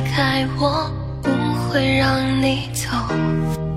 开，我不会让你走。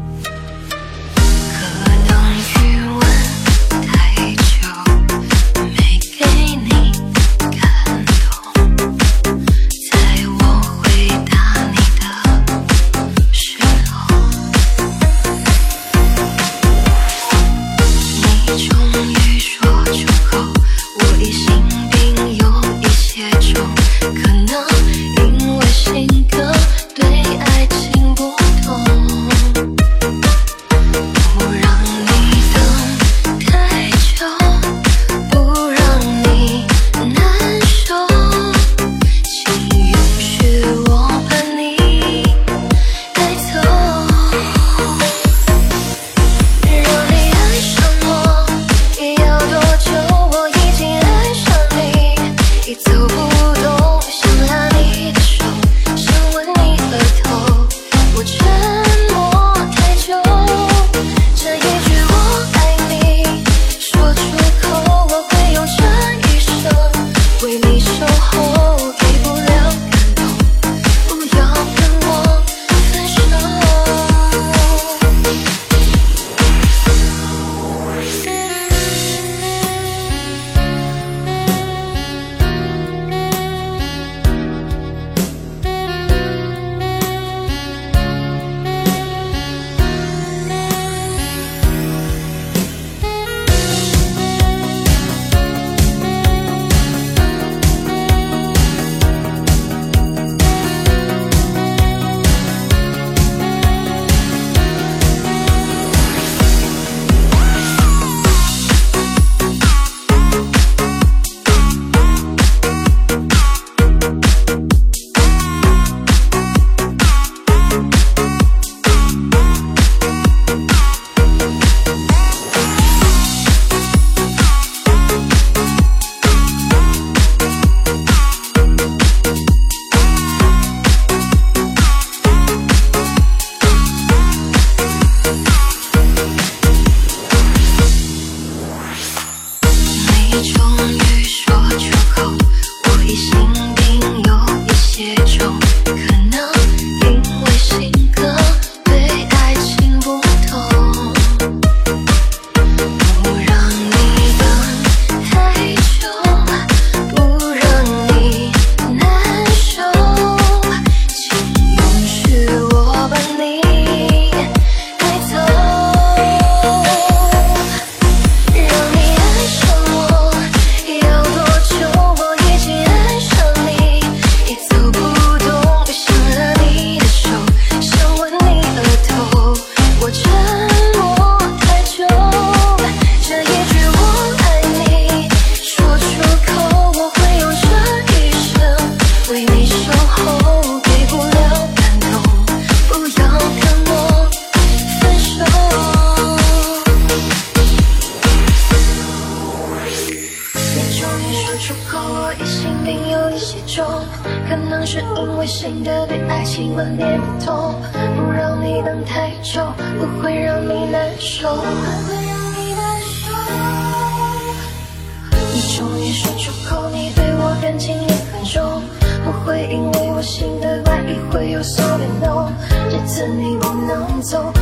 但你不能走。